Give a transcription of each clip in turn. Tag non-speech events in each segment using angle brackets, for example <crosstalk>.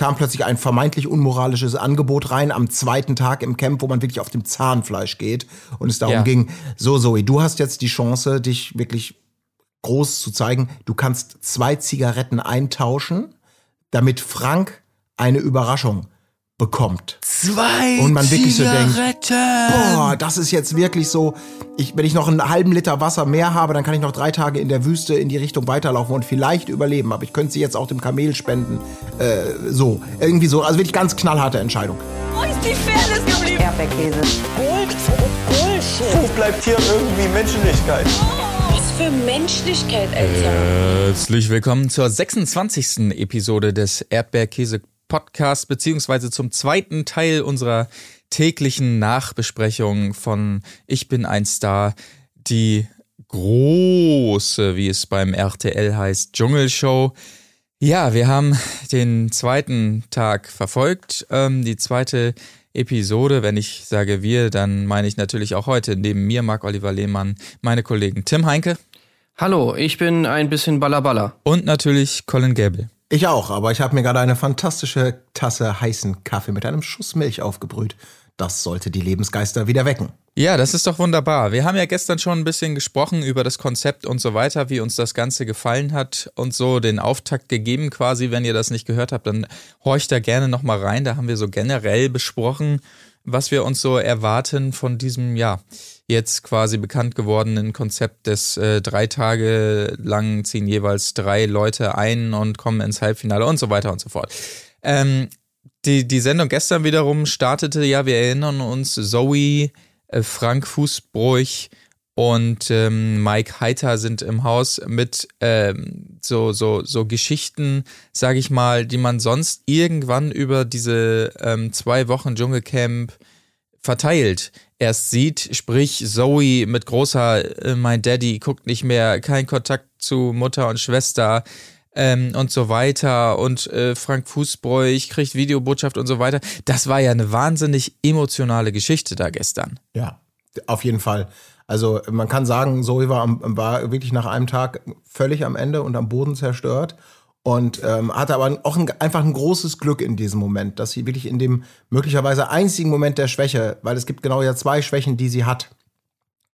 kam plötzlich ein vermeintlich unmoralisches Angebot rein am zweiten Tag im Camp, wo man wirklich auf dem Zahnfleisch geht und es darum Ja. ging, so Zoe, du hast jetzt die Chance, dich wirklich groß zu zeigen. Du kannst zwei Zigaretten eintauschen, damit Frank eine Überraschung bekommt. Zwei Und man wirklich so denkt. Boah, das ist jetzt wirklich so. Ich, wenn ich noch einen halben Liter Wasser mehr habe, dann kann ich noch drei Tage in der Wüste in die Richtung weiterlaufen und vielleicht überleben. Aber ich könnte sie jetzt auch dem Kamel spenden. Äh, so, irgendwie so. Also wirklich ganz knallharte Entscheidung. Wo ist die Fairness geblieben? Erdbeerkäse. Gold, Bullshit. Wo bleibt hier irgendwie Menschlichkeit? Was für Menschlichkeit, Alter. Herzlich willkommen zur 26. Episode des Erdbeerkäse Podcast, beziehungsweise zum zweiten Teil unserer täglichen Nachbesprechung von Ich bin ein Star, die große, wie es beim RTL heißt, Dschungelshow. Ja, wir haben den zweiten Tag verfolgt, ähm, die zweite Episode. Wenn ich sage wir, dann meine ich natürlich auch heute neben mir Marc-Oliver Lehmann, meine Kollegen Tim Heinke Hallo, ich bin ein bisschen Ballaballa. und natürlich Colin Gable. Ich auch, aber ich habe mir gerade eine fantastische Tasse heißen Kaffee mit einem Schuss Milch aufgebrüht. Das sollte die Lebensgeister wieder wecken. Ja, das ist doch wunderbar. Wir haben ja gestern schon ein bisschen gesprochen über das Konzept und so weiter, wie uns das Ganze gefallen hat und so den Auftakt gegeben quasi. Wenn ihr das nicht gehört habt, dann horcht da gerne nochmal rein. Da haben wir so generell besprochen, was wir uns so erwarten von diesem, ja, jetzt quasi bekannt gewordenen Konzept des äh, drei Tage lang ziehen jeweils drei Leute ein und kommen ins Halbfinale und so weiter und so fort. Ähm, die, die Sendung gestern wiederum startete, ja, wir erinnern uns, Zoe, äh, Frank Fußbräuch und ähm, Mike Heiter sind im Haus mit ähm, so, so, so Geschichten, sage ich mal, die man sonst irgendwann über diese ähm, zwei Wochen Dschungelcamp verteilt erst sieht, sprich Zoe mit großer äh, Mein Daddy guckt nicht mehr, kein Kontakt zu Mutter und Schwester ähm, und so weiter und äh, Frank Fußbräuch kriegt Videobotschaft und so weiter. Das war ja eine wahnsinnig emotionale Geschichte da gestern. Ja, auf jeden Fall. Also man kann sagen, Zoe war, am- war wirklich nach einem Tag völlig am Ende und am Boden zerstört und ähm, hatte aber auch ein, einfach ein großes Glück in diesem Moment, dass sie wirklich in dem möglicherweise einzigen Moment der Schwäche, weil es gibt genau ja zwei Schwächen, die sie hat.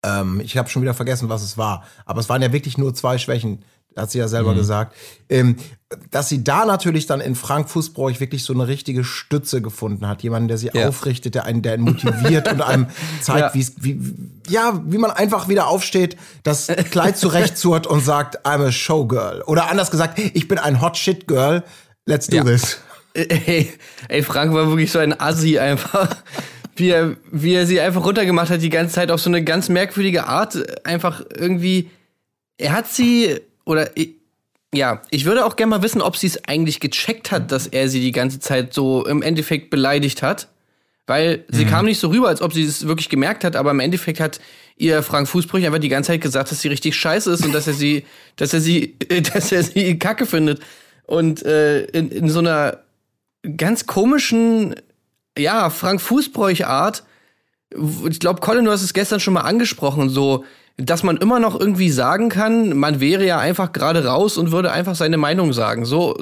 Ähm, ich habe schon wieder vergessen, was es war, aber es waren ja wirklich nur zwei Schwächen, hat sie ja selber gesagt. Ähm, dass sie da natürlich dann in Frank Fußbräuch wirklich so eine richtige Stütze gefunden hat, jemanden, der sie Ja. aufrichtet, der einen, der einen motiviert und einem <laughs> zeigt, Ja. wie's- wie, ja, wie man einfach wieder aufsteht, das Kleid zurechtzurrt und sagt, I'm a Showgirl. Oder anders gesagt, ich bin ein Hot Shit Girl. Let's do Ja. this. Ey, ey, Frank war wirklich so ein Assi einfach. Wie er, wie er sie einfach runtergemacht hat, die ganze Zeit auf so eine ganz merkwürdige Art. Einfach irgendwie. Er hat sie, oder ich- ja, ich würde auch gerne mal wissen, ob sie es eigentlich gecheckt hat, dass er sie die ganze Zeit so im Endeffekt beleidigt hat. Weil sie kam nicht so rüber, als ob sie es wirklich gemerkt hat, aber im Endeffekt hat ihr Frank Fußbrüch einfach die ganze Zeit gesagt, dass sie richtig scheiße ist und dass er sie, <laughs> dass er sie, <laughs> dass er sie kacke findet. Und äh, in, in so einer ganz komischen, ja, Frank Fußbräuch-Art. Ich glaube, Colin, du hast es gestern schon mal angesprochen, so, dass man immer noch irgendwie sagen kann, man wäre ja einfach gerade raus und würde einfach seine Meinung sagen. So,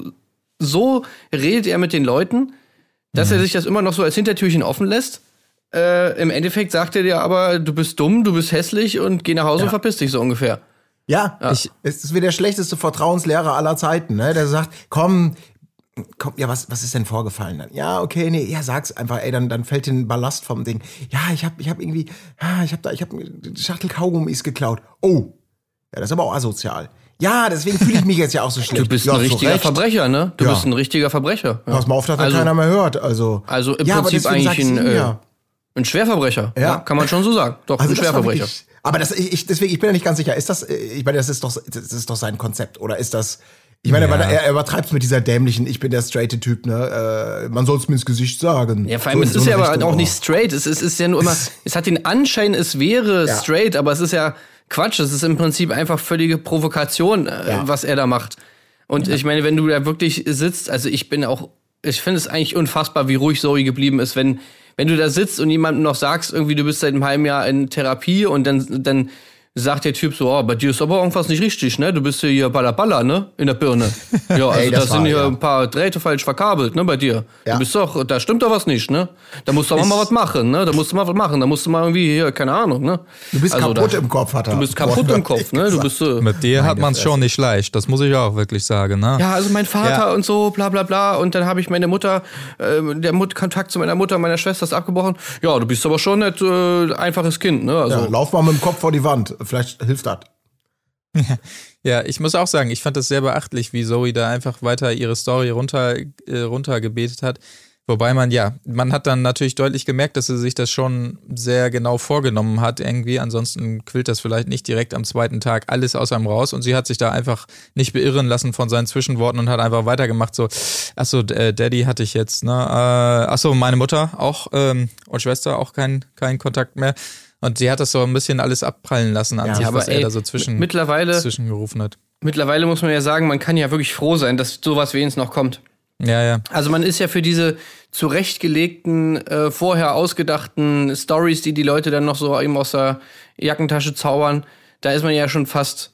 so redet er mit den Leuten, dass er sich das immer noch so als Hintertürchen offen lässt. Äh, Im Endeffekt sagt er dir aber, du bist dumm, du bist hässlich und geh nach Hause und verpiss dich so ungefähr. Ja, Ich- es ist wie der schlechteste Vertrauenslehrer aller Zeiten, ne? Der sagt, komm, komm, ja, was, was ist denn vorgefallen dann? Ja, okay, nee, ja, sag's einfach, ey, dann, dann fällt den Ballast vom Ding. Ja, ich hab, ich hab irgendwie, ah, ich hab da, ich hab Schachtel Kaugummis geklaut. Oh, ja, das ist aber auch asozial. Ja, deswegen fühle ich mich jetzt ja auch so schlecht. Du bist ja, ein richtiger. Verbrecher, ne? Du Ja. bist ein richtiger Verbrecher. Ja. Pass mal auf, dass da Also- keiner mehr hört, also. Also im ja, Prinzip eigentlich ein, äh, ja. Ein Schwerverbrecher. Ja. Ja. kann man schon so sagen. Doch, Also ein Schwerverbrecher. wirklich- Aber das, ich, ich- deswegen, ich bin ja nicht ganz sicher. Ist das, äh, ich meine, das ist doch, das ist doch sein Konzept, oder ist das? Ich meine, Ja. weil er, er übertreibt mit dieser dämlichen, ich bin der straighte Typ, ne? Äh, man soll es mir ins Gesicht sagen. Ja, vor allem, So es so ist ja aber auch nicht straight. Es, ist- es ist ja nur immer, es hat den Anschein, es wäre Ja. straight, aber es ist ja Quatsch. Es ist im Prinzip einfach völlige Provokation, äh, Ja. was er da macht. Und ich meine, wenn du da wirklich sitzt, also ich bin auch, ich finde es eigentlich unfassbar, wie ruhig Zoe geblieben ist, wenn, wenn du da sitzt und jemandem noch sagst, irgendwie, du bist seit einem halben Jahr in Therapie und dann, dann sagt der Typ so, oh, bei dir ist aber irgendwas nicht richtig, ne? Du bist hier Baller Baller, ne? In der Birne. <laughs> Ja, also Ey, da sind war, hier ja. ein paar Drähte falsch verkabelt, ne, bei dir. Ja. Du bist doch, da stimmt doch was nicht, ne? Da musst du aber mal was machen, ne? Da musst du mal was machen, da musst du mal irgendwie hier, keine Ahnung, ne? Du bist Also kaputt da- im Kopf, hat er. Du bist kaputt im Kopf, ne? Du bist so. Mit dir hat man es schon nicht leicht, das muss ich auch wirklich sagen. Ne? Ja, also mein Vater Ja. und so, bla bla bla. Und dann habe ich meine Mutter, äh, der Mut Kontakt zu meiner Mutter, meiner Schwester ist abgebrochen. Ja, du bist aber schon nicht äh, einfaches Kind, ne? Also, Ja, lauf mal mit dem Kopf vor die Wand. Vielleicht hilft das. <laughs> Ja, ich muss auch sagen, ich fand das sehr beachtlich, wie Zoe da einfach weiter ihre Story runter, äh, runtergebetet hat. Wobei man, ja, man hat dann natürlich deutlich gemerkt, dass sie sich das schon sehr genau vorgenommen hat irgendwie. Ansonsten quillt das vielleicht nicht direkt am zweiten Tag alles aus einem raus. Und sie hat sich da einfach nicht beirren lassen von seinen Zwischenworten und hat einfach weitergemacht. So, achso, äh, Daddy hatte ich jetzt, ne? Äh, achso, meine Mutter auch ähm, und Schwester auch kein, kein Kontakt mehr. Und sie hat das so ein bisschen alles abprallen lassen an Ja, sich, was er ey, da so zwischen, mittlerweile- zwischengerufen hat. mittlerweile muss man ja sagen, man kann ja wirklich froh sein, dass sowas wenigstens noch kommt. Ja, ja. Also man ist ja für diese zurechtgelegten, äh, vorher ausgedachten Stories, die die Leute dann noch so eben aus der Jackentasche zaubern, da ist man ja schon fast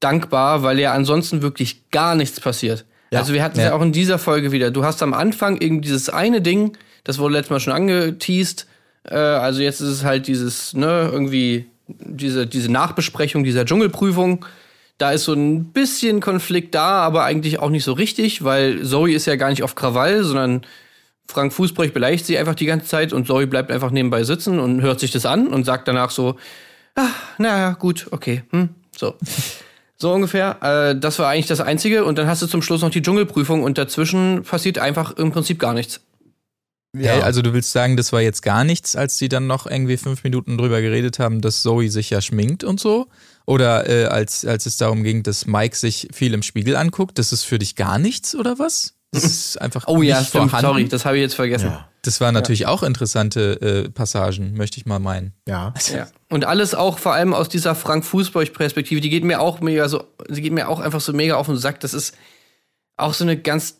dankbar, weil ja ansonsten wirklich gar nichts passiert. Ja. Also wir hatten es ja. Ja. auch in dieser Folge wieder. Du hast am Anfang irgendwie dieses eine Ding, das wurde letztes Mal schon angeteased. Äh, also jetzt ist es halt dieses, ne, irgendwie diese, diese Nachbesprechung dieser Dschungelprüfung. Da ist so ein bisschen Konflikt da, aber eigentlich auch nicht so richtig, weil Zoe ist ja gar nicht auf Krawall, sondern Frank Fußbrecht beleidigt sie einfach die ganze Zeit und Zoe bleibt einfach nebenbei sitzen und hört sich das an und sagt danach so, ah, naja, gut, okay, hm, so. So ungefähr. Äh, das war eigentlich das Einzige. Und dann hast du zum Schluss noch die Dschungelprüfung und dazwischen passiert einfach im Prinzip gar nichts. Hey, also du willst sagen, das war jetzt gar nichts, als die dann noch irgendwie fünf Minuten drüber geredet haben, dass Zoe sich ja schminkt und so? Oder äh, als, als es darum ging, dass Mike sich viel im Spiegel anguckt, das ist für dich gar nichts oder was? Das ist einfach Oh ja, nicht stimmt, vorhanden. sorry, das habe ich jetzt vergessen. Ja. Das waren natürlich auch interessante äh, Passagen, möchte ich mal meinen. Ja. Ja. Und alles auch vor allem aus dieser Frank Fußbrecht-Perspektive, die geht mir auch mega so, sie geht mir auch einfach so mega auf den Sack. Das ist auch so eine ganz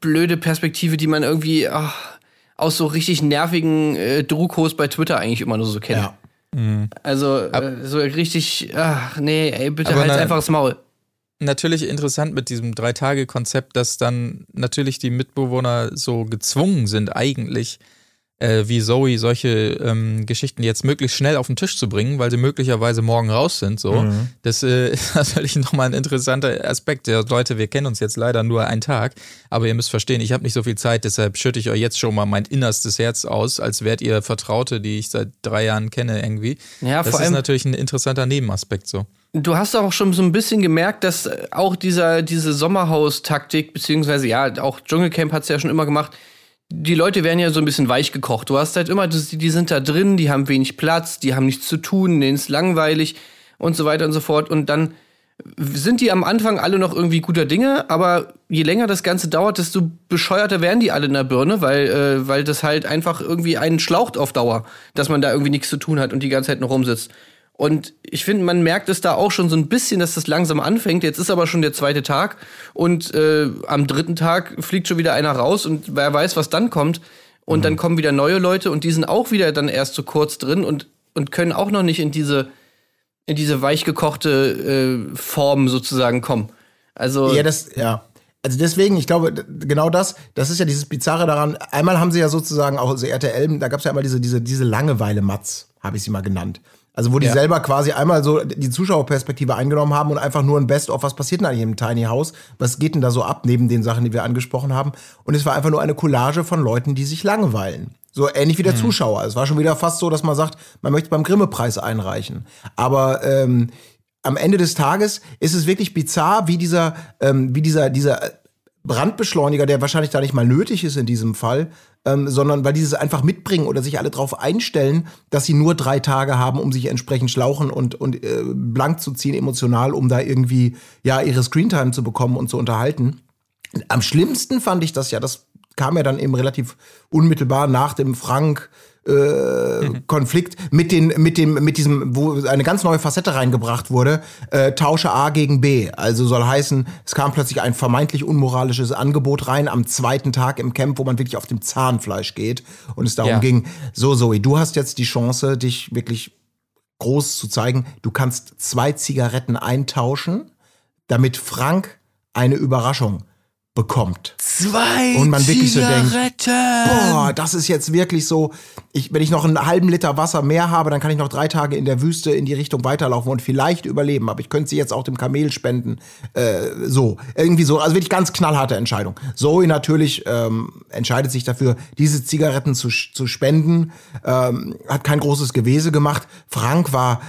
blöde Perspektive, die man irgendwie ach, aus so richtig nervigen äh, Drukos bei Twitter eigentlich immer nur so kennt. Ja. Also äh, so richtig, ach nee, ey, bitte Aber halt na- einfach das Maul. Natürlich interessant mit diesem Drei-Tage-Konzept, dass dann natürlich die Mitbewohner so gezwungen sind, eigentlich, äh, wie Zoe, solche ähm, Geschichten jetzt möglichst schnell auf den Tisch zu bringen, weil sie möglicherweise morgen raus sind. So. Das äh, <laughs> ist natürlich nochmal ein interessanter Aspekt. Ja, Leute, wir kennen uns jetzt leider nur einen Tag, aber ihr müsst verstehen, ich habe nicht so viel Zeit, deshalb schütte ich euch jetzt schon mal mein innerstes Herz aus, als wärt ihr Vertraute, die ich seit drei Jahren kenne, irgendwie. Ja, das vor ist allem- natürlich ein interessanter Nebenaspekt so. Du hast auch schon so ein bisschen gemerkt, dass auch dieser, diese Sommerhaus-Taktik, beziehungsweise ja, auch Dschungelcamp hat es ja schon immer gemacht, die Leute werden ja so ein bisschen weich gekocht. Du hast halt immer, die sind da drin, die haben wenig Platz, die haben nichts zu tun, denen ist langweilig und so weiter und so fort. Und dann sind die am Anfang alle noch irgendwie guter Dinge, aber je länger das Ganze dauert, desto bescheuerter werden die alle in der Birne, weil, äh, weil das halt einfach irgendwie einen schlaucht auf Dauer, dass man da irgendwie nichts zu tun hat und die ganze Zeit nur rumsitzt. Und ich finde, man merkt es da auch schon so ein bisschen, dass das langsam anfängt. Jetzt ist aber schon der zweite Tag und äh, am dritten Tag fliegt schon wieder einer raus und wer weiß, was dann kommt. Und dann kommen wieder neue Leute und die sind auch wieder dann erst so kurz drin und, und können auch noch nicht in diese, in diese weichgekochte äh, Form sozusagen kommen. Also Ja, das, ja. Also deswegen, ich glaube, genau das, das ist ja dieses Bizarre daran. Einmal haben sie ja sozusagen auch, also RTL, da gab es ja einmal diese, diese, diese Langeweile-Matz, habe ich sie mal genannt. Also wo die Ja. selber quasi einmal so die Zuschauerperspektive eingenommen haben und einfach nur ein Best-of, was passiert denn eigentlich im Tiny House? Was geht denn da so ab, neben den Sachen, die wir angesprochen haben? Und es war einfach nur eine Collage von Leuten, die sich langweilen. So ähnlich wie der Zuschauer. Es war schon wieder fast so, dass man sagt, man möchte beim Grimme-Preis einreichen. Aber ähm, am Ende des Tages ist es wirklich bizarr, wie dieser, ähm, wie dieser, dieser Brandbeschleuniger, der wahrscheinlich da nicht mal nötig ist in diesem Fall, ähm, sondern weil dieses einfach mitbringen oder sich alle darauf einstellen, dass sie nur drei Tage haben, um sich entsprechend schlauchen und, und äh, blank zu ziehen, emotional, um da irgendwie ja ihre Screentime zu bekommen und zu unterhalten. Am schlimmsten fand ich das ja, das kam ja dann eben relativ unmittelbar nach dem Frank äh, Konflikt mit den mit dem mit diesem wo eine ganz neue Facette reingebracht wurde äh, tausche A gegen B also soll heißen es kam plötzlich ein vermeintlich unmoralisches Angebot rein am zweiten Tag im Camp wo man wirklich auf dem Zahnfleisch geht und es darum Ja. ging so Zoe du hast jetzt die Chance dich wirklich groß zu zeigen, du kannst zwei Zigaretten eintauschen, damit Frank eine Überraschung bekommt. Zwei Und man wirklich so denkt, boah, das ist jetzt wirklich so, ich, wenn ich noch einen halben Liter Wasser mehr habe, dann kann ich noch drei Tage in der Wüste in die Richtung weiterlaufen und vielleicht überleben. Aber ich könnte sie jetzt auch dem Kamel spenden. Äh, so, irgendwie so, also wirklich ganz knallharte Entscheidung. Zoe natürlich ähm, entscheidet sich dafür, diese Zigaretten zu, zu spenden, ähm, hat kein großes Gewese gemacht. Frank war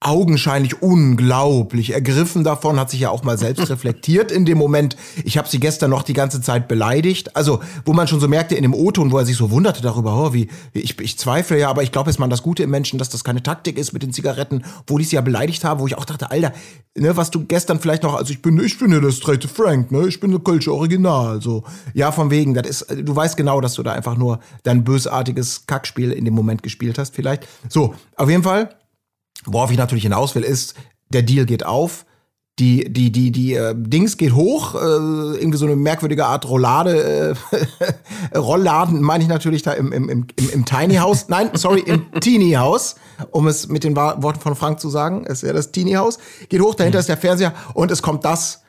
augenscheinlich unglaublich ergriffen davon, hat sich ja auch mal selbst <laughs> reflektiert in dem Moment. Ich habe sie gestern noch die ganze Zeit beleidigt. Also, wo man schon so merkte in dem O-Ton, wo er sich so wunderte darüber, oh, wie, ich, ich zweifle ja, aber ich glaube jetzt mal das Gute im Menschen, dass das keine Taktik ist mit den Zigaretten, wo ich sie ja beleidigt habe, wo ich auch dachte, Alter, ne, was du gestern vielleicht noch, also ich bin, ich bin ja der straight Frank, ne, ich bin der Kölsche Original, so. Ja, von wegen, das ist, du weißt genau, dass du da einfach nur dein bösartiges Kackspiel in dem Moment gespielt hast, vielleicht. So, auf jeden Fall, Worauf ich natürlich hinaus will, ist, der Deal geht auf. Die, die, die, die äh, Dings geht hoch, äh, irgendwie so eine merkwürdige Art Rollade, äh, <laughs> Rollladen meine ich natürlich da im, im, im, im, Tiny House, nein, sorry, im <laughs> Teeny House, um es mit den Worten von Frank zu sagen, ist ja das Teeny House, geht hoch, dahinter ist der Fernseher und es kommt das,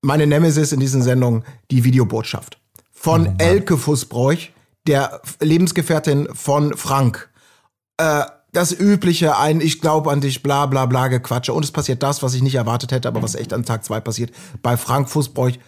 meine Nemesis in diesen Sendungen, die Videobotschaft. Von Elke Fußbräuch, der Lebensgefährtin von Frank. Äh, das übliche, ein Ich glaube an dich, bla bla bla Gequatsche. Und es passiert das, was ich nicht erwartet hätte, aber was echt an Tag zwei passiert. Bei Frank Fußbräuch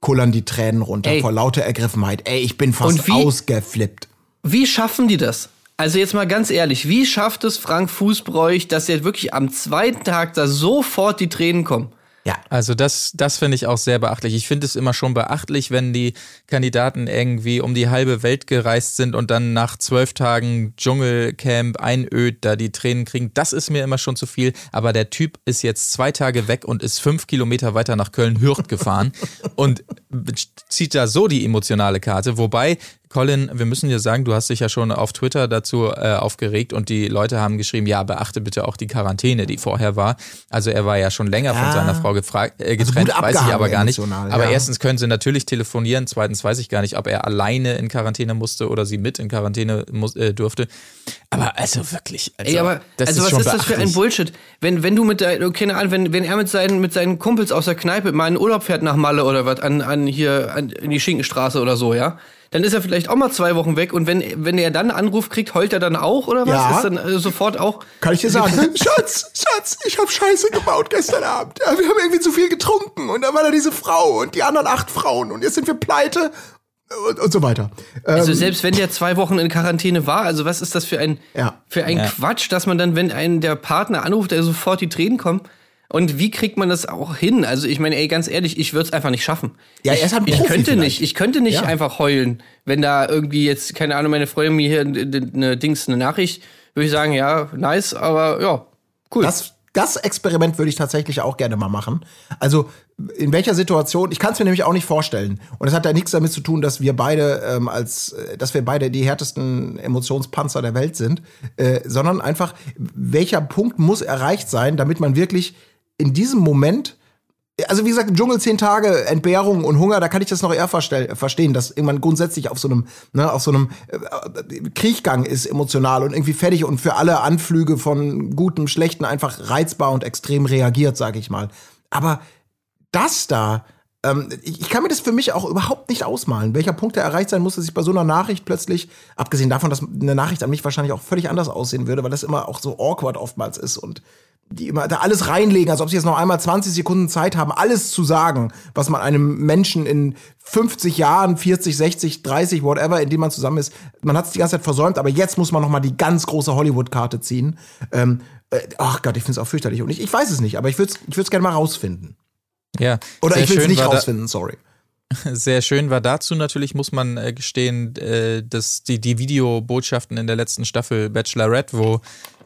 kullern die Tränen runter Ey. vor lauter Ergriffenheit. Ey, ich bin fast wie- ausgeflippt. Wie schaffen die das? Also jetzt mal ganz ehrlich, wie schafft es Frank Fußbräuch, dass er wirklich am zweiten Tag da sofort die Tränen kommen? Ja. Also das, das finde ich auch sehr beachtlich. Ich finde es immer schon beachtlich, wenn die Kandidaten irgendwie um die halbe Welt gereist sind und dann nach zwölf Tagen Dschungelcamp einöd da die Tränen kriegen. Das ist mir immer schon zu viel. Aber der Typ ist jetzt zwei Tage weg und ist fünf Kilometer weiter nach Köln-Hürth gefahren <laughs> und zieht da so die emotionale Karte. Wobei Colin, wir müssen dir sagen, du hast dich ja schon auf Twitter dazu äh, aufgeregt und die Leute haben geschrieben, ja, beachte bitte auch die Quarantäne, die vorher war. Also er war ja schon länger von Ja. seiner Frau gefragt, äh, Also getrennt, gut weiß ich aber gar nicht. Aber ja. erstens können sie natürlich telefonieren, zweitens weiß ich gar nicht, ob er alleine in Quarantäne musste oder sie mit in Quarantäne muss, äh, durfte. Aber also wirklich, also, Ey, aber das also ist was schon ist das für ein beachtlich. Bullshit? Wenn, wenn du mit deinen, keine Ahnung, wenn, wenn er mit seinen, mit seinen Kumpels aus der Kneipe mal in Urlaub fährt nach Malle oder was, an, an hier, an, in die Schinkenstraße oder so, ja? Dann ist er vielleicht auch mal zwei Wochen weg und wenn, wenn er dann einen Anruf kriegt, heult er dann auch oder was? Ja. Ist dann äh, sofort auch. Kann ich dir <laughs> sagen, Schatz, Schatz, ich habe Scheiße gebaut gestern Abend. Ja, wir haben irgendwie zu viel getrunken und dann war da diese Frau und die anderen acht Frauen und jetzt sind wir pleite und, und so weiter. Ähm, Also selbst wenn der zwei Wochen in Quarantäne war, also was ist das für ein, Ja. für ein Ja. Quatsch, dass man dann, wenn einen der Partner anruft, der sofort die Tränen kommen? Und wie kriegt man das auch hin? Also ich meine, ey, ganz ehrlich, ich würde es einfach nicht schaffen. Ja, er ist halt ein ich Profi könnte vielleicht. nicht, ich könnte nicht Ja. einfach heulen, wenn da irgendwie jetzt, keine Ahnung, meine Freundin mir hier eine, Dings, eine Nachricht, würde ich sagen, ja, nice, aber ja, cool. Das, das Experiment würde ich tatsächlich auch gerne mal machen. Also in welcher Situation, ich kann es mir nämlich auch nicht vorstellen. Und es hat ja nichts damit zu tun, dass wir beide ähm, als, dass wir beide die härtesten Emotionspanzer der Welt sind, äh, sondern einfach, welcher Punkt muss erreicht sein, damit man wirklich in diesem Moment also wie gesagt, im Dschungel zehn Tage Entbehrung und Hunger, da kann ich das noch eher verstehen, dass irgendwann grundsätzlich auf so einem, ne, auf so einem äh, ist emotional und irgendwie fertig und für alle Anflüge von gutem, schlechten einfach reizbar und extrem reagiert, sage ich mal. Aber das da, ähm, ich, ich kann mir das für mich auch überhaupt nicht ausmalen, welcher Punkt da erreicht sein muss, dass ich bei so einer Nachricht plötzlich, abgesehen davon, dass eine Nachricht an mich wahrscheinlich auch völlig anders aussehen würde, weil das immer auch so awkward oftmals ist und die immer da alles reinlegen, als ob sie jetzt noch einmal 20 Sekunden Zeit haben, alles zu sagen, was man einem Menschen in 50 Jahren, 40, 60, 30, whatever, in dem man zusammen ist, man hat es die ganze Zeit versäumt, aber jetzt muss man noch mal die ganz große Hollywood-Karte ziehen. Ähm, äh, ach Gott, ich finde es auch fürchterlich. Und ich, ich weiß es nicht, aber ich würde es ich würd's gerne mal rausfinden. Ja, Oder ich will es nicht rausfinden, sorry. <laughs> Sehr schön war dazu natürlich, muss man äh, gestehen, äh, dass die, die Videobotschaften in der letzten Staffel Bachelorette, wo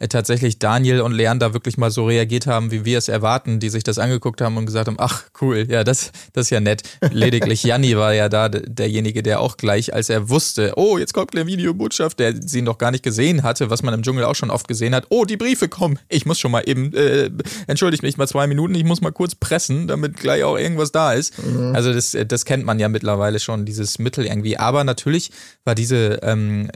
tatsächlich Daniel und Leander wirklich mal so reagiert haben, wie wir es erwarten, die sich das angeguckt haben und gesagt haben, ach cool, ja, das, das ist ja nett. Lediglich Janni war ja da derjenige, der auch gleich, als er wusste, oh, jetzt kommt eine Videobotschaft, der sie noch gar nicht gesehen hatte, was man im Dschungel auch schon oft gesehen hat, oh, die Briefe kommen, ich muss schon mal eben, äh, entschuldigt mich mal zwei Minuten, ich muss mal kurz pressen, damit gleich auch irgendwas da ist. Also das, das kennt man ja mittlerweile schon, dieses Mittel irgendwie. Aber natürlich war diese ähm,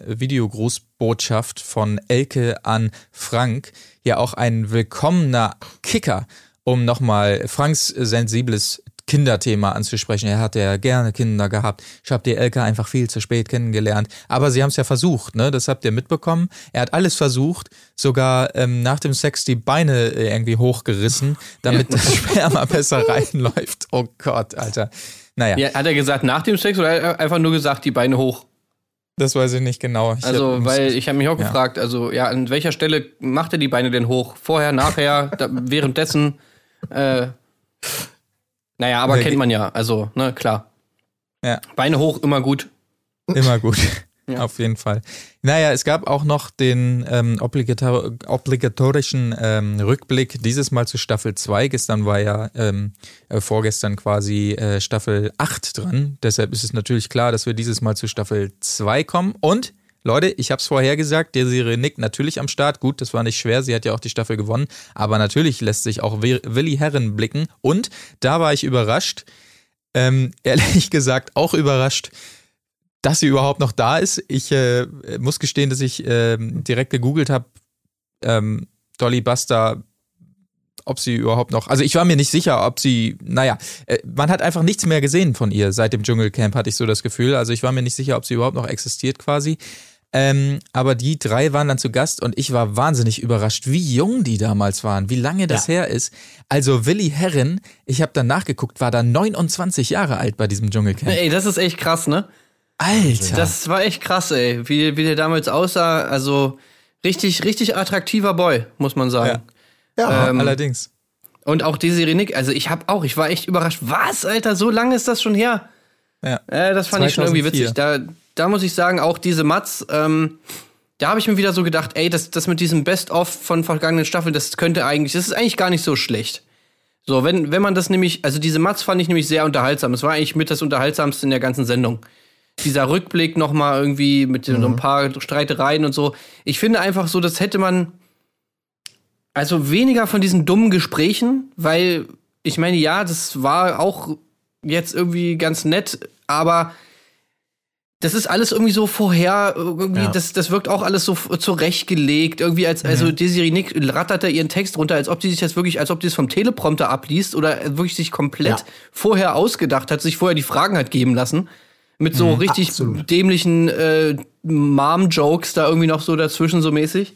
Liebesbotschaft von Elke an Frank ja auch ein willkommener Kicker, um nochmal Franks sensibles Kinderthema anzusprechen. Er hatte ja gerne Kinder gehabt. Ich habe die Elke einfach viel zu spät kennengelernt. Aber sie haben es ja versucht, ne? Das habt ihr mitbekommen. Er hat alles versucht, sogar ähm, nach dem Sex die Beine äh, irgendwie hochgerissen, damit das <laughs> Sperma besser reinläuft. Oh Gott, Alter. Naja, Ja, hat er gesagt nach dem Sex oder hat er einfach nur gesagt, die Beine hoch? Das weiß ich nicht genau. Ich Also, hab- weil ich habe mich auch Ja. gefragt, also ja, an welcher Stelle macht er die Beine denn hoch? Vorher, nachher, <laughs> da, währenddessen? Äh, naja, aber kennt man ja, also, ne, klar. Ja. Beine hoch, immer gut. Immer gut. Ja. Auf jeden Fall. Naja, es gab auch noch den ähm, obligator obligatorischen ähm, Rückblick, dieses Mal zu Staffel 2. Gestern war ja ähm, äh, vorgestern quasi äh, Staffel 8 dran. Deshalb ist es natürlich klar, dass wir dieses Mal zu Staffel 2 kommen. Und Leute, ich habe es vorher gesagt, der Serie Nick natürlich am Start. Gut, das war nicht schwer, sie hat ja auch die Staffel gewonnen. Aber natürlich lässt sich auch Wi- Willi Herren blicken. Und da war ich überrascht. Ähm, <laughs> ehrlich gesagt auch überrascht, dass sie überhaupt noch da ist. Ich äh, muss gestehen, dass ich ähm, direkt gegoogelt habe, ähm, Dolly Buster, ob sie überhaupt noch, also ich war mir nicht sicher, ob sie, naja, äh, man hat einfach nichts mehr gesehen von ihr seit dem Dschungelcamp, hatte ich so das Gefühl. Also ich war mir nicht sicher, ob sie überhaupt noch existiert quasi. Ähm, aber die drei waren dann zu Gast und ich war wahnsinnig überrascht, wie jung die damals waren, wie lange das her ist. Also Willi Herren, ich habe dann nachgeguckt, war da 29 Jahre alt bei diesem Dschungelcamp. Ey, das ist echt krass, ne? Alter. Das war echt krass, ey, wie, wie der damals aussah. Also, richtig, richtig attraktiver Boy, muss man sagen. Ja, Ähm, Allerdings. Und auch Desiree Nick, also ich hab auch, ich war echt überrascht. Was, Alter, so lange ist das schon her? Ja. Äh, das fand ich schon irgendwie 2004. witzig. Da, da muss ich sagen, auch diese Mats, ähm, da habe ich mir wieder so gedacht, ey, das, das mit diesem Best-of von vergangenen Staffeln, das könnte eigentlich, das ist eigentlich gar nicht so schlecht. So, wenn, wenn man das nämlich, also diese Mats fand ich nämlich sehr unterhaltsam. Es war eigentlich mit das Unterhaltsamste in der ganzen Sendung. Dieser Rückblick nochmal irgendwie mit so ein paar Streitereien und so. Ich finde einfach so, das hätte man, also weniger von diesen dummen Gesprächen, weil ich meine, ja, das war auch jetzt irgendwie ganz nett, aber das ist alles irgendwie so vorher, irgendwie, Ja. das, das wirkt auch alles so zurechtgelegt. Irgendwie als, also Desiree Nick rattert da ihren Text runter, als ob sie sich das wirklich, als ob die es vom Teleprompter abliest oder wirklich sich komplett Ja. vorher ausgedacht hat, sich vorher die Fragen hat geben lassen. Mit so richtig absolut. dämlichen äh, Mom-Jokes da irgendwie noch so dazwischen so mäßig.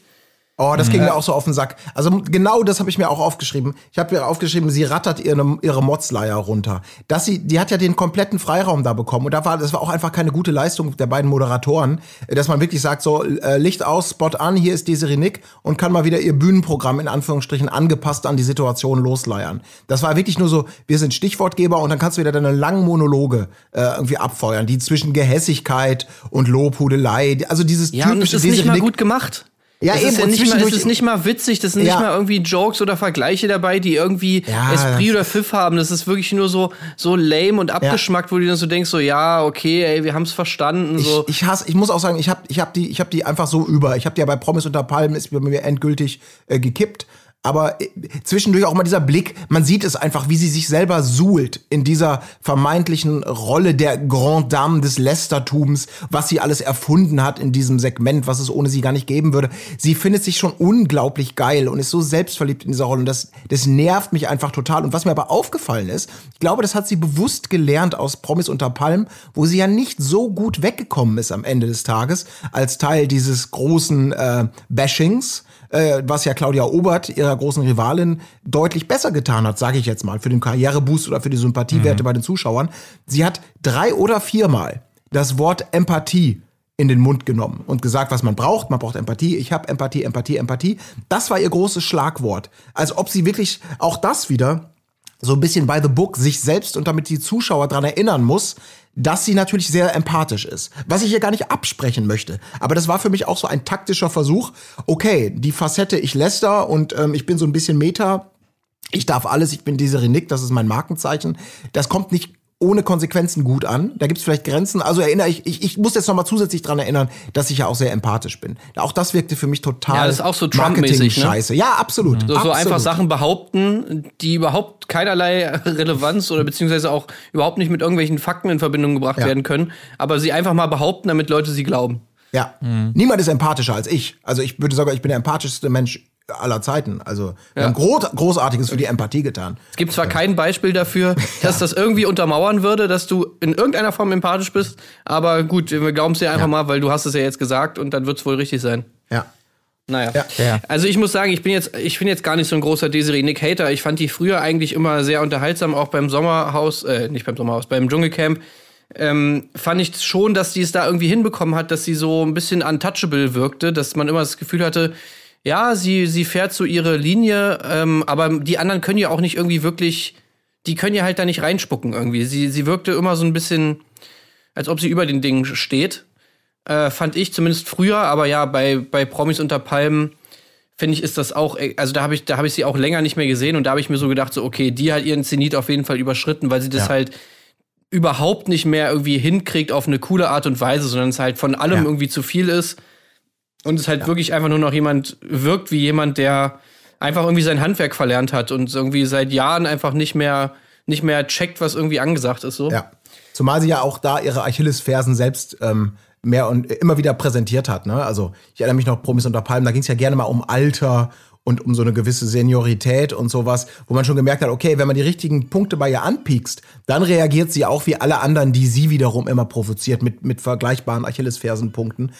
Oh, das ging mir auch so auf den Sack. Also genau das habe ich mir auch aufgeschrieben. Ich habe mir aufgeschrieben, sie rattert ihre, ihre Motzleier runter. Dass sie, die hat ja den kompletten Freiraum da bekommen. Und da war, das war auch einfach keine gute Leistung der beiden Moderatoren, dass man wirklich sagt, so äh, Licht aus, Spot an, hier ist Desiree Nick und kann mal wieder ihr Bühnenprogramm in Anführungsstrichen angepasst an die Situation losleiern. Das war wirklich nur so, wir sind Stichwortgeber und dann kannst du wieder deine langen Monologe äh, irgendwie abfeuern, die zwischen Gehässigkeit und Lobhudelei, also dieses Ja, und es typische ist nicht Desiree mal Nick- gut gemacht. Ja, es eben, ist ja nicht mal, es ist nicht mal witzig, das sind Ja. nicht mal irgendwie Jokes oder Vergleiche dabei, die irgendwie Ja, Esprit oder Pfiff haben. Das ist wirklich nur so, so lame und abgeschmackt, wo du dann so denkst, so, ja, okay, ey, wir haben's verstanden. So. Ich, ich hasse, ich muss auch sagen, ich habe ich hab die, ich hab die einfach so über. Ich habe die ja bei Promis unter Palmen, ist bei mir endgültig äh, gekippt. Aber äh, zwischendurch auch mal dieser Blick, man sieht es einfach, wie sie sich selber suhlt in dieser vermeintlichen Rolle der Grand Dame des Lästertums, was sie alles erfunden hat in diesem Segment, was es ohne sie gar nicht geben würde. Sie findet sich schon unglaublich geil und ist so selbstverliebt in dieser Rolle. Und das, das nervt mich einfach total. Und was mir aber aufgefallen ist, ich glaube, das hat sie bewusst gelernt aus Promis unter Palmen, wo sie ja nicht so gut weggekommen ist am Ende des Tages, als Teil dieses großen äh, Bashings äh, was ja Claudia Obert, ihrer großen Rivalin, deutlich besser getan hat, sage ich jetzt mal, für den Karriereboost oder für die Sympathiewerte bei den Zuschauern. Sie hat drei oder viermal das Wort Empathie in den Mund genommen und gesagt, was man braucht. Man braucht Empathie. Ich habe Empathie, Empathie, Empathie. Das war ihr großes Schlagwort. Als ob sie wirklich auch das wieder so ein bisschen by the book sich selbst und damit die Zuschauer dran erinnern muss, dass sie natürlich sehr empathisch ist. Was ich hier gar nicht absprechen möchte. Aber das war für mich auch so ein taktischer Versuch. Okay, die Facette, ich Lester und ähm, ich bin so ein bisschen Meta. Ich darf alles, ich bin diese Renick, das ist mein Markenzeichen. Das kommt nicht ohne Konsequenzen gut an. Da gibt es vielleicht Grenzen. Also erinnere ich, ich, ich muss jetzt noch mal zusätzlich dran erinnern, dass ich ja auch sehr empathisch bin. Auch das wirkte für mich total Ja, das ist auch so Trump-mäßig, ne? Scheiße. Ja, absolut. So, so absolut. einfach Sachen behaupten, die überhaupt keinerlei Relevanz oder beziehungsweise auch überhaupt nicht mit irgendwelchen Fakten in Verbindung gebracht Ja. werden können, aber sie einfach mal behaupten, damit Leute sie glauben. Ja. Niemand ist empathischer als ich. Also ich würde sagen, ich bin der empathischste Mensch aller Zeiten. Also wir haben groß, Großartiges für die Empathie getan. Es gibt zwar kein Beispiel dafür, <laughs> dass das irgendwie untermauern würde, dass du in irgendeiner Form empathisch bist, aber gut, wir glauben es dir einfach mal, weil du hast es ja jetzt gesagt und dann wird es wohl richtig sein. Ja. Naja. Ja. Ja. Also ich muss sagen, ich bin jetzt, ich bin jetzt gar nicht so ein großer Desiree Nick Hater. Ich fand die früher eigentlich immer sehr unterhaltsam, auch beim Sommerhaus, äh, nicht beim Sommerhaus, beim Dschungelcamp. Ähm, fand ich schon, dass die es da irgendwie hinbekommen hat, dass sie so ein bisschen untouchable wirkte, dass man immer das Gefühl hatte, ja, sie, sie fährt so ihre Linie, ähm, aber die anderen können ja auch nicht irgendwie wirklich, die können ja halt da nicht reinspucken irgendwie. Sie, sie wirkte immer so ein bisschen, als ob sie über den Dingen steht. Äh, fand ich zumindest früher, aber ja, bei, bei Promis unter Palmen finde ich, ist das auch, äh, also da habe ich, da habe ich sie auch länger nicht mehr gesehen und da habe ich mir so gedacht, so, okay, die hat ihren Zenit auf jeden Fall überschritten, weil sie das Ja. halt überhaupt nicht mehr irgendwie hinkriegt auf eine coole Art und Weise, sondern es halt von allem Ja. irgendwie zu viel ist und es halt wirklich einfach nur noch jemand wirkt wie jemand, der einfach irgendwie sein Handwerk verlernt hat und irgendwie seit Jahren einfach nicht mehr, nicht mehr checkt, was irgendwie angesagt ist, so. Ja. Zumal sie ja auch da ihre Achillesfersen selbst ähm, mehr und immer wieder präsentiert hat. Ne? Also ich erinnere mich noch Promis unter Palmen, da ging es ja gerne mal um Alter und um so eine gewisse Seniorität und sowas, wo man schon gemerkt hat, okay, wenn man die richtigen Punkte bei ihr anpiekst, dann reagiert sie auch wie alle anderen, die sie wiederum immer provoziert mit, mit vergleichbaren Achillesfersenpunkten.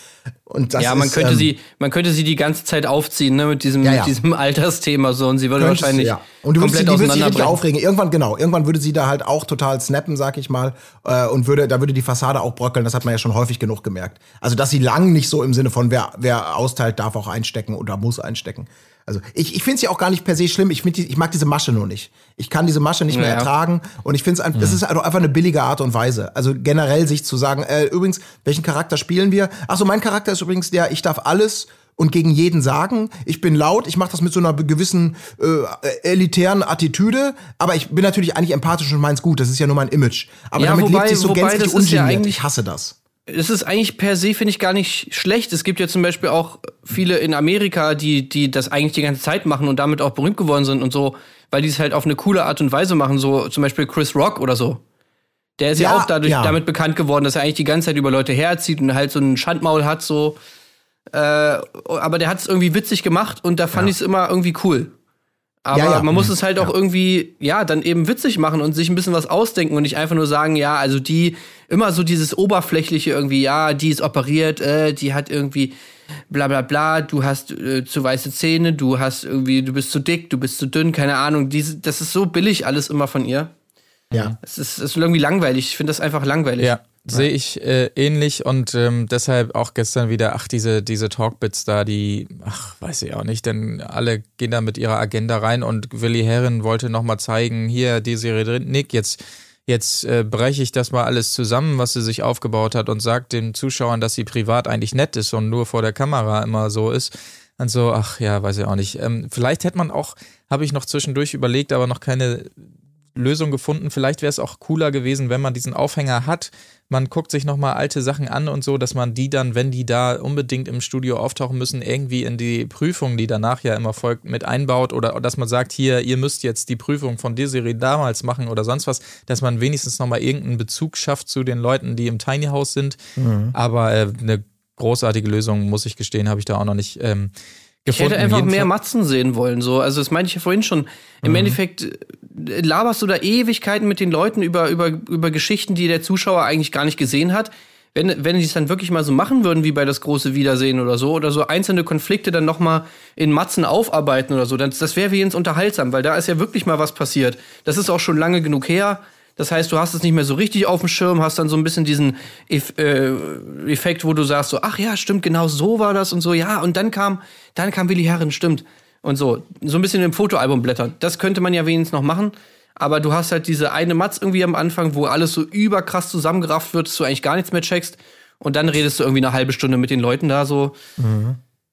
Und das ja, man ist, könnte ähm, sie, man könnte sie die ganze Zeit aufziehen, ne, mit diesem, Ja, ja. mit diesem <laughs> Altersthema so und sie würde Könntest wahrscheinlich ja. Und du würdest, sie- komplett die würde sich richtig aufregen. Irgendwann, genau, irgendwann würde sie da halt auch total snappen, sag ich mal. Äh, und würde, da würde die Fassade auch bröckeln. Das hat man ja schon häufig genug gemerkt. Also, dass sie lang nicht so im Sinne von, wer, wer austeilt, darf auch einstecken oder muss einstecken. Also, ich, ich finde es ja auch gar nicht per se schlimm. Ich, die, ich mag diese Masche nur nicht. Ich kann diese Masche nicht mehr Ja. Mhm. ertragen. Und ich finde es, das ist also einfach eine billige Art und Weise. Also, generell sich zu sagen, äh, übrigens, welchen Charakter spielen wir? Ach so, mein Charakter ist übrigens der, ich darf alles und gegen jeden sagen. Ich bin laut, ich mache das mit so einer gewissen äh, elitären Attitüde, aber ich bin natürlich eigentlich empathisch und meins gut. Das ist ja nur mein Image. Aber Ja, damit wobei- lebt sich so wobei gänzlich ist ja ich hasse das. Es ist eigentlich per se, finde ich, gar nicht schlecht. Es gibt ja zum Beispiel auch viele in Amerika, die, die das eigentlich die ganze Zeit machen und damit auch berühmt geworden sind und so, weil die es halt auf eine coole Art und Weise machen, so zum Beispiel Chris Rock oder so. Der ist ja, Ja, auch dadurch ja. damit bekannt geworden, dass er eigentlich die ganze Zeit über Leute herzieht und halt so ein Schandmaul hat, so. Äh, aber der hat es irgendwie witzig gemacht und da fand ich es immer irgendwie cool. Aber Ja, ja. man muss Mhm. es halt auch irgendwie, ja, dann eben witzig machen und sich ein bisschen was ausdenken und nicht einfach nur sagen, ja, also die, immer so dieses Oberflächliche irgendwie, ja, die ist operiert, äh, die hat irgendwie bla bla bla, du hast äh, zu weiße Zähne, du hast irgendwie, du bist zu dick, du bist zu dünn, keine Ahnung. Diese, das ist so billig alles immer von ihr. Ja. Es ist, es ist irgendwie langweilig. Ich finde das einfach langweilig. Ja, sehe ich äh, ähnlich und ähm, deshalb auch gestern wieder, ach, diese, diese Talkbits da, die, ach, weiß ich auch nicht, denn alle gehen da mit ihrer Agenda rein und Willi Herren wollte nochmal zeigen, hier, die Serie drin, Nick, jetzt, jetzt äh, breche ich das mal alles zusammen, was sie sich aufgebaut hat und sagt den Zuschauern, dass sie privat eigentlich nett ist und nur vor der Kamera immer so ist. Und so, ach ja, weiß ich auch nicht. Ähm, vielleicht hätte man auch, habe ich noch zwischendurch überlegt, aber noch keine Lösung gefunden. Vielleicht wäre es auch cooler gewesen, wenn man diesen Aufhänger hat. Man guckt sich nochmal alte Sachen an und so, dass man die dann, wenn die da unbedingt im Studio auftauchen müssen, irgendwie in die Prüfung, die danach ja immer folgt, mit einbaut oder dass man sagt, hier, ihr müsst jetzt die Prüfung von der Serie damals machen oder sonst was, dass man wenigstens nochmal irgendeinen Bezug schafft zu den Leuten, die im Tiny House sind. Aber äh, eine großartige Lösung, muss ich gestehen, habe ich da auch noch nicht ähm, Ich gefunden. hätte einfach mehr Matzen sehen wollen. So. Also das meinte ich ja vorhin schon. Im Endeffekt äh, laberst du da Ewigkeiten mit den Leuten über, über, über Geschichten, die der Zuschauer eigentlich gar nicht gesehen hat. Wenn, wenn die es dann wirklich mal so machen würden, wie bei das große Wiedersehen oder so, oder so einzelne Konflikte dann noch mal in Matzen aufarbeiten oder so, dann, das wäre wenigstens unterhaltsam, weil da ist ja wirklich mal was passiert. Das ist auch schon lange genug her. Das heißt, du hast es nicht mehr so richtig auf dem Schirm, hast dann so ein bisschen diesen Eff äh, Effekt, wo du sagst so, ach ja, stimmt, genau so war das und so, ja, und dann kam, dann kam Willi Herren, stimmt. Und so, so ein bisschen im Fotoalbum blättern. Das könnte man ja wenigstens noch machen. Aber du hast halt diese eine Matz irgendwie am Anfang, wo alles so überkrass zusammengerafft wird, dass du eigentlich gar nichts mehr checkst. Und dann redest du irgendwie eine halbe Stunde mit den Leuten da so.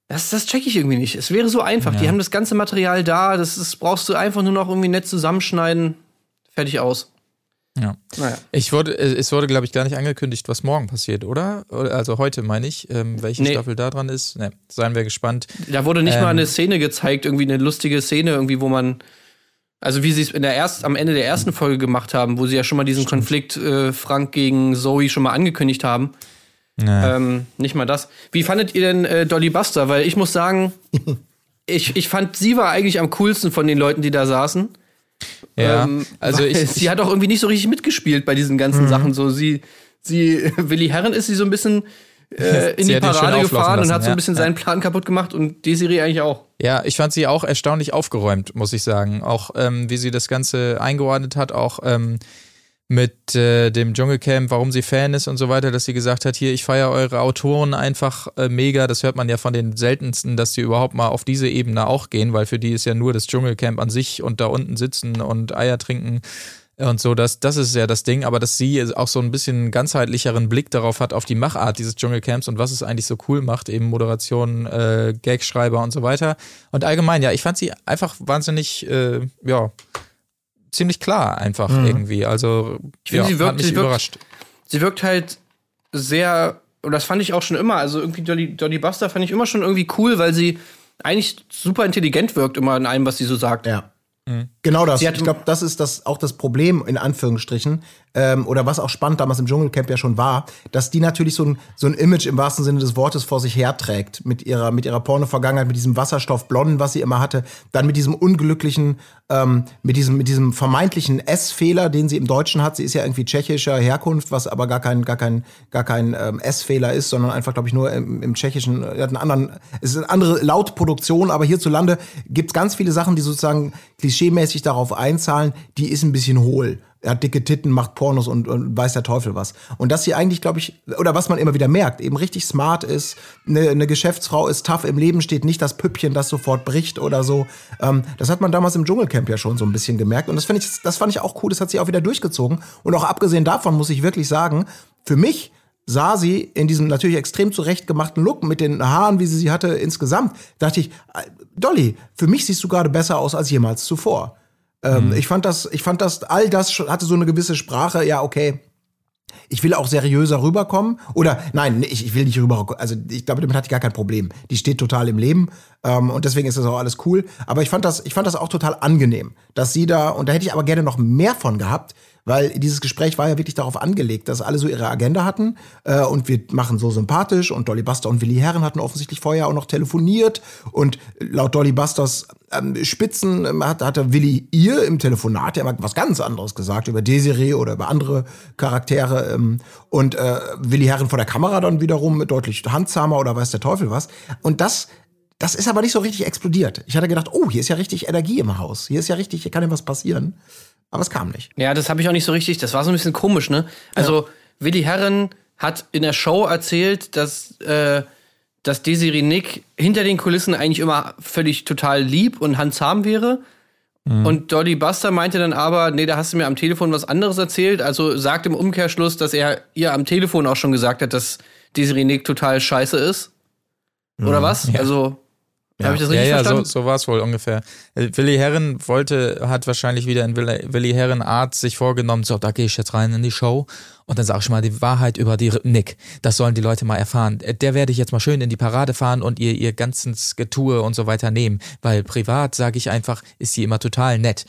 Das, das check ich irgendwie nicht. Es wäre so einfach. Die haben das ganze Material da. Das ist, brauchst du einfach nur noch irgendwie nett zusammenschneiden. Fertig aus. Ja. Naja. Ich wurde, äh, es wurde, glaube ich, gar nicht angekündigt, was morgen passiert, oder? Also heute meine ich, ähm, welche Nee. Staffel da dran ist. Ne, seien wir gespannt. Da wurde nicht Ähm. mal eine Szene gezeigt, irgendwie eine lustige Szene, irgendwie, wo man. Also wie sie es in der erst, am Ende der ersten Folge gemacht haben, wo sie ja schon mal diesen Konflikt äh, Frank gegen Zoe schon mal angekündigt haben. Ja. Ähm, nicht mal das. Wie fandet ihr denn äh, Dolly Buster? Weil ich muss sagen, <laughs> ich, ich fand, sie war eigentlich am coolsten von den Leuten, die da saßen. Ja. Ähm, also ich, <laughs> sie hat auch irgendwie nicht so richtig mitgespielt bei diesen ganzen Sachen. So, sie, sie, <laughs> Willi Herren ist sie so ein bisschen äh, <laughs> in Sie die Parade gefahren und lassen, hat so ein bisschen ja. seinen Plan kaputt gemacht und Desiree eigentlich auch. Ja, ich fand sie auch erstaunlich aufgeräumt, muss ich sagen. Auch ähm, wie sie das Ganze eingeordnet hat, auch ähm, mit äh, dem Dschungelcamp, warum sie Fan ist und so weiter, dass sie gesagt hat, hier, ich feiere eure Autoren einfach äh, mega. Das hört man ja von den seltensten, dass die überhaupt mal auf diese Ebene auch gehen, weil für die ist ja nur das Dschungelcamp an sich und da unten sitzen und Eier trinken und so, das, das ist ja das Ding, aber dass sie auch so ein bisschen ganzheitlicheren Blick darauf hat, auf die Machart dieses Dschungelcamps und was es eigentlich so cool macht, eben Moderation, äh, Gagschreiber und so weiter. Und allgemein, ja, ich fand sie einfach wahnsinnig, äh, ja, ziemlich klar einfach irgendwie. Also, Ich finde, ja, sie wirkt- hat mich sie wirkt- überrascht. sie wirkt halt sehr, und das fand ich auch schon immer, also irgendwie Dolly, Dolly Buster fand ich immer schon irgendwie cool, weil sie eigentlich super intelligent wirkt immer in allem, was sie so sagt. Ja. Genau das. Sie hat- Ich glaube, das ist das auch das Problem in Anführungsstrichen ähm, oder was auch spannend damals im Dschungelcamp ja schon war, dass die natürlich so ein so ein Image im wahrsten Sinne des Wortes vor sich herträgt mit ihrer mit ihrer Porno-Vergangenheit, mit diesem Wasserstoffblonden, was sie immer hatte, dann mit diesem unglücklichen, ähm, mit diesem mit diesem vermeintlichen S-Fehler, den sie im Deutschen hat. Sie ist ja irgendwie tschechischer Herkunft, was aber gar kein gar kein gar kein ähm, S-Fehler ist, sondern einfach glaube ich nur im, im Tschechischen hat einen anderen. Es ist eine andere Lautproduktion, aber hierzulande gibt es ganz viele Sachen, die sozusagen klischeemäßig darauf einzahlen. Die ist ein bisschen hohl. Er hat dicke Titten, macht Pornos und, und weiß der Teufel was. Und dass sie eigentlich, glaube ich, oder was man immer wieder merkt, eben richtig smart ist, eine, eine Geschäftsfrau ist tough im Leben, steht nicht das Püppchen, das sofort bricht oder so. Ähm, das hat man damals im Dschungelcamp ja schon so ein bisschen gemerkt. Und das, ich, das fand ich auch cool, das hat sie auch wieder durchgezogen. Und auch abgesehen davon muss ich wirklich sagen, für mich sah sie in diesem natürlich extrem zurechtgemachten Look mit den Haaren, wie sie sie hatte insgesamt, dachte ich, äh, Dolly, für mich siehst du gerade besser aus als jemals zuvor. Ähm, Ich fand das, ich fand das, all das hatte so eine gewisse Sprache, ja, okay. Ich will auch seriöser rüberkommen. Oder nein, ich, ich will nicht rüberkommen. Also ich glaube, damit hat die gar kein Problem. Die steht total im Leben. Ähm, und deswegen ist das auch alles cool. Aber ich fand das, ich fand das auch total angenehm, dass sie da, und da hätte ich aber gerne noch mehr von gehabt, weil dieses Gespräch war ja wirklich darauf angelegt, dass alle so ihre Agenda hatten äh, und wir machen so sympathisch und Dolly Buster und Willi Herren hatten offensichtlich vorher auch noch telefoniert und laut Dolly Busters ähm, Spitzen ähm, hat, hatte Willi ihr im Telefonat ja mal was ganz anderes gesagt über Desiree oder über andere Charaktere ähm, und äh, Willi Herren vor der Kamera dann wiederum deutlich handsamer oder weiß der Teufel was und das das ist aber nicht so richtig explodiert. Ich hatte gedacht, oh, hier ist ja richtig Energie im Haus. Hier ist ja richtig, hier kann ja was passieren. Aber es kam nicht. Ja, das habe ich auch nicht so richtig. Das war so ein bisschen komisch, ne? Also, Willi Herren hat in der Show erzählt, dass, äh, dass Desiree Nick hinter den Kulissen eigentlich immer völlig total lieb und handsam wäre. Und Dolly Buster meinte dann aber, nee, da hast du mir am Telefon was anderes erzählt. Also sagt im Umkehrschluss, dass er ihr am Telefon auch schon gesagt hat, dass Desiree Nick total scheiße ist. Oder was? Also, habe ich das Ja, richtig ja, so, verstanden? so war es wohl ungefähr. Äh, Willi Herren wollte, hat wahrscheinlich wieder in Willi, Willi Herren Art sich vorgenommen, so, da gehe ich jetzt rein in die Show und dann sag ich mal die Wahrheit über die Nick. Das sollen die Leute mal erfahren. Äh, Der werde ich jetzt mal schön in die Parade fahren und ihr ihr ganzes Getue und so weiter nehmen, weil privat, sage ich einfach, ist sie immer total nett.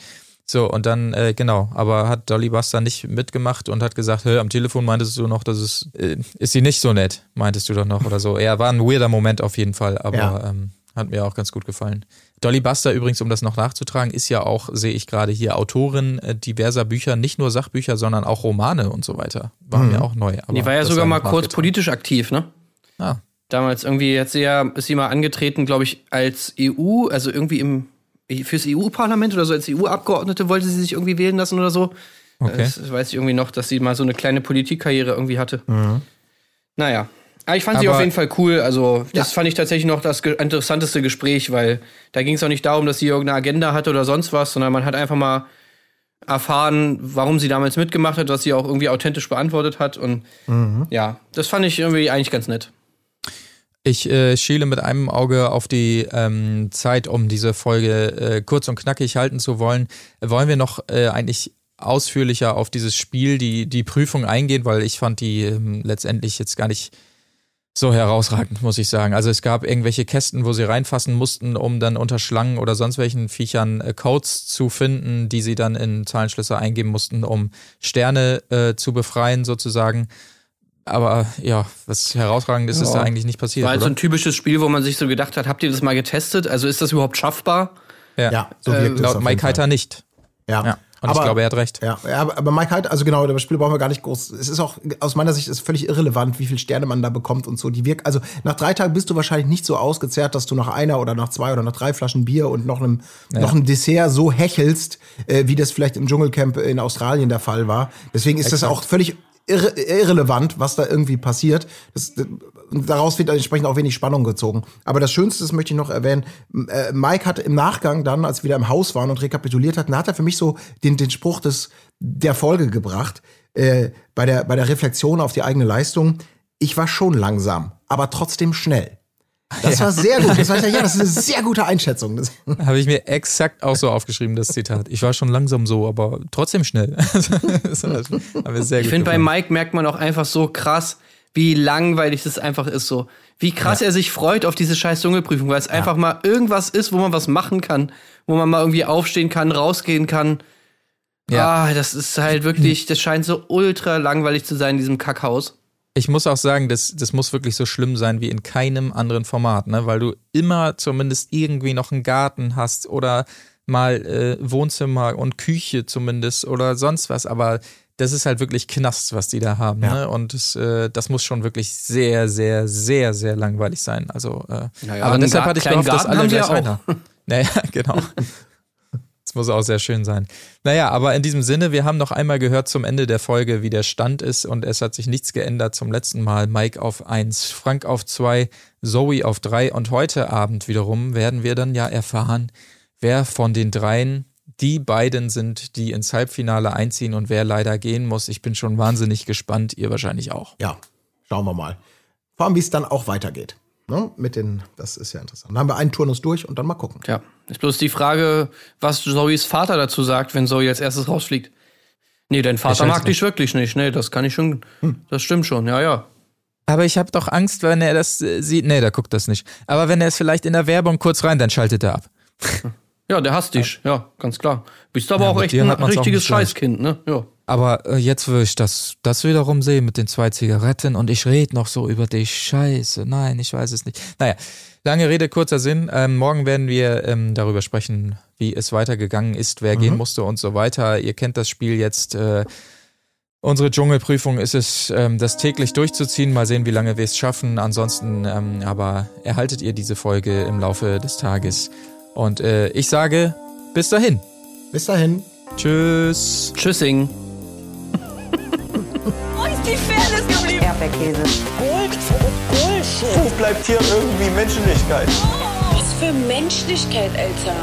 So, und dann, äh, genau, aber hat Dolly Buster nicht mitgemacht und hat gesagt, hä, am Telefon meintest du noch, dass es, äh, ist sie nicht so nett, meintest du doch noch oder so. Ja, war ein weirder Moment auf jeden Fall, aber Ja. ähm, hat mir auch ganz gut gefallen. Dolly Buster übrigens, um das noch nachzutragen, ist ja auch, sehe ich gerade hier, Autorin äh, diverser Bücher, nicht nur Sachbücher, sondern auch Romane und so weiter. War mir auch neu. aber Die war ja sogar mal kurz politisch aktiv, ne? Ah, Damals irgendwie hat sie ja, ist sie mal angetreten, glaube ich, als EU, also irgendwie im fürs EU-Parlament oder so, als EU-Abgeordnete wollte sie sich irgendwie wählen lassen oder so. Okay. Das weiß ich irgendwie noch, dass sie mal so eine kleine Politikkarriere irgendwie hatte. Naja. Aber ich fand sie auf jeden Fall cool. Also, das fand ich tatsächlich noch das interessanteste Gespräch, weil da ging es auch nicht darum, dass sie irgendeine Agenda hatte oder sonst was, sondern man hat einfach mal erfahren, warum sie damals mitgemacht hat, was sie auch irgendwie authentisch beantwortet hat. Und ja, das fand ich irgendwie eigentlich ganz nett. Ich äh, schiele mit einem Auge auf die ähm, Zeit, um diese Folge äh, kurz und knackig halten zu wollen. Wollen wir noch äh, eigentlich ausführlicher auf dieses Spiel, die, die Prüfung eingehen, weil ich fand die ähm, letztendlich jetzt gar nicht so herausragend, muss ich sagen. Also es gab irgendwelche Kästen, wo sie reinfassen mussten, um dann unter Schlangen oder sonst welchen Viechern äh, Codes zu finden, die sie dann in Zahlenschlüssel eingeben mussten, um Sterne äh, zu befreien sozusagen Aber ja, was herausragend ist, ist da eigentlich nicht passiert. War halt so ein typisches Spiel, wo man sich so gedacht hat, habt ihr das mal getestet? Also ist das überhaupt schaffbar? Ja, so wirkt es Laut auf Mike. Heiter nicht. Ja. Ja. Und ich glaube, er hat recht. Ja, ja, aber- aber Mike halt, also genau, über das Spiel brauchen wir gar nicht groß. Es ist auch aus meiner Sicht ist völlig irrelevant, wie viele Sterne man da bekommt und so. Die wirk also nach drei Tagen bist du wahrscheinlich nicht so ausgezehrt, dass du nach einer oder nach zwei oder nach drei Flaschen Bier und noch einem noch einem Dessert so hechelst, äh, wie das vielleicht im Dschungelcamp in Australien der Fall war. Deswegen ist das auch völlig irre, irrelevant, was da irgendwie passiert. Das, daraus wird entsprechend auch wenig Spannung gezogen. Aber das Schönste, das möchte ich noch erwähnen, äh, Mike hat im Nachgang dann, als wir wieder im Haus waren und rekapituliert hatten, hat er für mich so den, den Spruch des, der Folge gebracht, äh, bei, der, bei der Reflexion auf die eigene Leistung. Ich war schon langsam, aber trotzdem schnell. Das war sehr gut. Das war, ja, das ist eine sehr gute Einschätzung. <laughs> Habe ich mir exakt auch so aufgeschrieben, das Zitat. Ich war schon langsam so, aber trotzdem schnell. <laughs> Ich finde, bei. Mike merkt man auch einfach so krass, wie langweilig das einfach ist. So, wie krass er sich freut auf diese scheiß Dschungelprüfung, weil es einfach mal irgendwas ist, wo man was machen kann, wo man mal irgendwie aufstehen kann, rausgehen kann. Ja. Ah, das ist halt wirklich, das scheint so ultra langweilig zu sein in diesem Kackhaus. Ich muss auch sagen, das, das muss wirklich so schlimm sein wie in keinem anderen Format, ne? weil du immer zumindest irgendwie noch einen Garten hast oder mal äh, Wohnzimmer und Küche zumindest oder sonst was, aber das ist halt wirklich Knast, was die da haben. Ja. Ne? Und das, äh, das muss schon wirklich sehr, sehr, sehr, sehr langweilig sein. Also, äh, Naja, aber deshalb hatte ich gehofft, dass Garten alle haben sie gleich haben. <laughs> Naja, genau. Das muss auch sehr schön sein. Naja, aber in diesem Sinne, wir haben noch einmal gehört zum Ende der Folge, wie der Stand ist und es hat sich nichts geändert zum letzten Mal. Mike auf 1, Frank auf 2, Zoe auf 3 und heute Abend wiederum werden wir dann ja erfahren, wer von den dreien die beiden sind, die ins Halbfinale einziehen und wer leider gehen muss. Ich bin schon wahnsinnig gespannt, ihr wahrscheinlich auch. ja, schauen wir mal. Vor allem, wie es dann auch weitergeht. Ne? Mit den, das ist ja interessant. Dann haben wir einen Turnus durch und dann mal gucken. Ja, ist bloß die Frage, was Zoes Vater dazu sagt, wenn Zoe als erstes rausfliegt. Nee, dein Vater mag nicht. dich wirklich nicht. Nee, das kann ich schon, das stimmt schon, ja, ja. Aber ich habe doch Angst, wenn er das äh, sieht. Nee, der guckt das nicht. Aber wenn er es vielleicht in der Werbung kurz rein, dann schaltet er ab. <laughs> Ja, der hasst dich, ja, ganz klar. Bist aber Ja, auch echt ein richtiges. Scheißkind, ne? Ja. Aber äh, jetzt will ich das, das wiederum sehen mit den zwei Zigaretten und ich rede noch so über dich. Scheiße, nein, ich weiß es nicht. Naja, lange Rede, kurzer Sinn. Ähm, morgen werden wir ähm, darüber sprechen, wie es weitergegangen ist, wer gehen musste und so weiter. Ihr kennt das Spiel jetzt. Äh, unsere Dschungelprüfung ist es, ähm, das täglich durchzuziehen. Mal sehen, wie lange wir es schaffen. Ansonsten, ähm, aber erhaltet ihr diese Folge im Laufe des Tages. Und äh, ich sage, bis dahin. Bis dahin. Tschüss. Tschüssing. Wo ist die Fairness geblieben? Erdbeerkäse. Gold, Bullshit. Wo bleibt hier irgendwie Menschlichkeit? Was für Menschlichkeit, Alter.